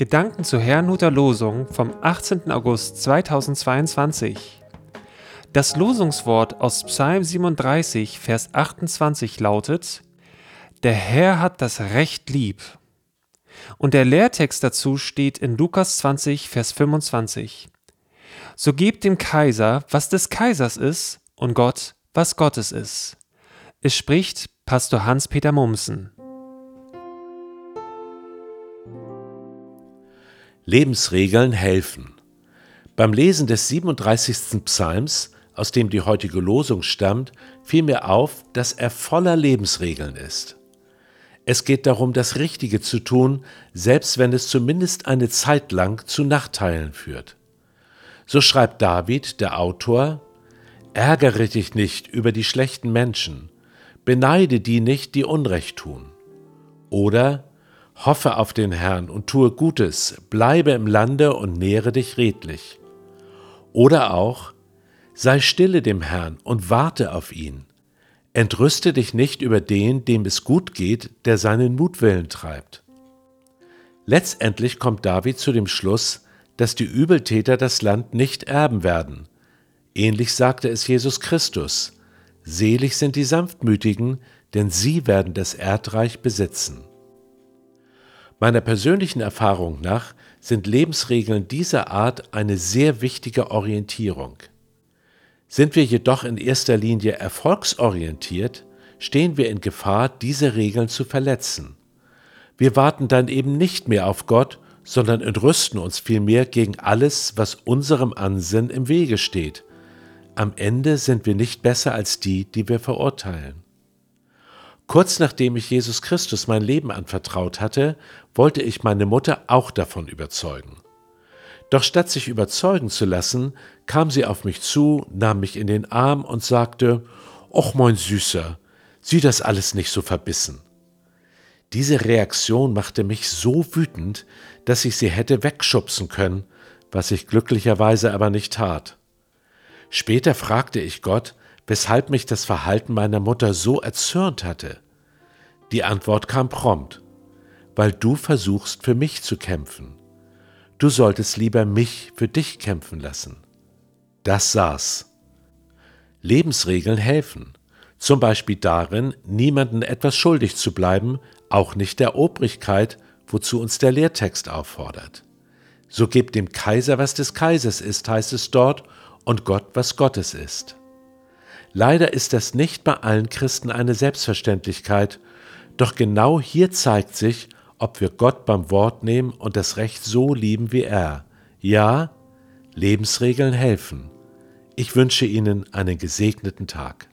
Gedanken zur Herrnhuter Losung vom 18. August 2022. Das Losungswort aus Psalm 37, Vers 28 lautet: Der Herr hat das Recht lieb. Und der Lehrtext dazu steht in Lukas 20, Vers 25. So gebt dem Kaiser, was des Kaisers ist, und Gott, was Gottes ist. Es spricht Pastor Hans-Peter Mumsen. Lebensregeln helfen. Beim Lesen des 37. Psalms, aus dem die heutige Losung stammt, fiel mir auf, dass er voller Lebensregeln ist. Es geht darum, das Richtige zu tun, selbst wenn es zumindest eine Zeit lang zu Nachteilen führt. So schreibt David, der Autor, Ärgere dich nicht über die schlechten Menschen, beneide die nicht, die Unrecht tun. Oder Hoffe auf den Herrn und tue Gutes, bleibe im Lande und nähre dich redlich. Oder auch, sei stille dem Herrn und warte auf ihn. Entrüste dich nicht über den, dem es gut geht, der seinen Mutwillen treibt. Letztendlich kommt David zu dem Schluss, dass die Übeltäter das Land nicht erben werden. Ähnlich sagte es Jesus Christus. Selig sind die Sanftmütigen, denn sie werden das Erdreich besitzen. Meiner persönlichen Erfahrung nach sind Lebensregeln dieser Art eine sehr wichtige Orientierung. Sind wir jedoch in erster Linie erfolgsorientiert, stehen wir in Gefahr, diese Regeln zu verletzen. Wir warten dann eben nicht mehr auf Gott, sondern entrüsten uns vielmehr gegen alles, was unserem Ansinnen im Wege steht. Am Ende sind wir nicht besser als die, die wir verurteilen. Kurz nachdem ich Jesus Christus mein Leben anvertraut hatte, wollte ich meine Mutter auch davon überzeugen. Doch statt sich überzeugen zu lassen, kam sie auf mich zu, nahm mich in den Arm und sagte, Och mein Süßer, sieh das alles nicht so verbissen. Diese Reaktion machte mich so wütend, dass ich sie hätte wegschubsen können, was ich glücklicherweise aber nicht tat. Später fragte ich Gott, weshalb mich das Verhalten meiner Mutter so erzürnt hatte. Die Antwort kam prompt, weil du versuchst für mich zu kämpfen. Du solltest lieber mich für dich kämpfen lassen. Das saß. Lebensregeln helfen, zum Beispiel darin, niemanden etwas schuldig zu bleiben, auch nicht der Obrigkeit, wozu uns der Lehrtext auffordert. So gebt dem Kaiser, was des Kaisers ist, heißt es dort, und Gott, was Gottes ist. Leider ist das nicht bei allen Christen eine Selbstverständlichkeit, doch genau hier zeigt sich, ob wir Gott beim Wort nehmen und das Recht so lieben wie er. Ja, Lebensregeln helfen. Ich wünsche Ihnen einen gesegneten Tag.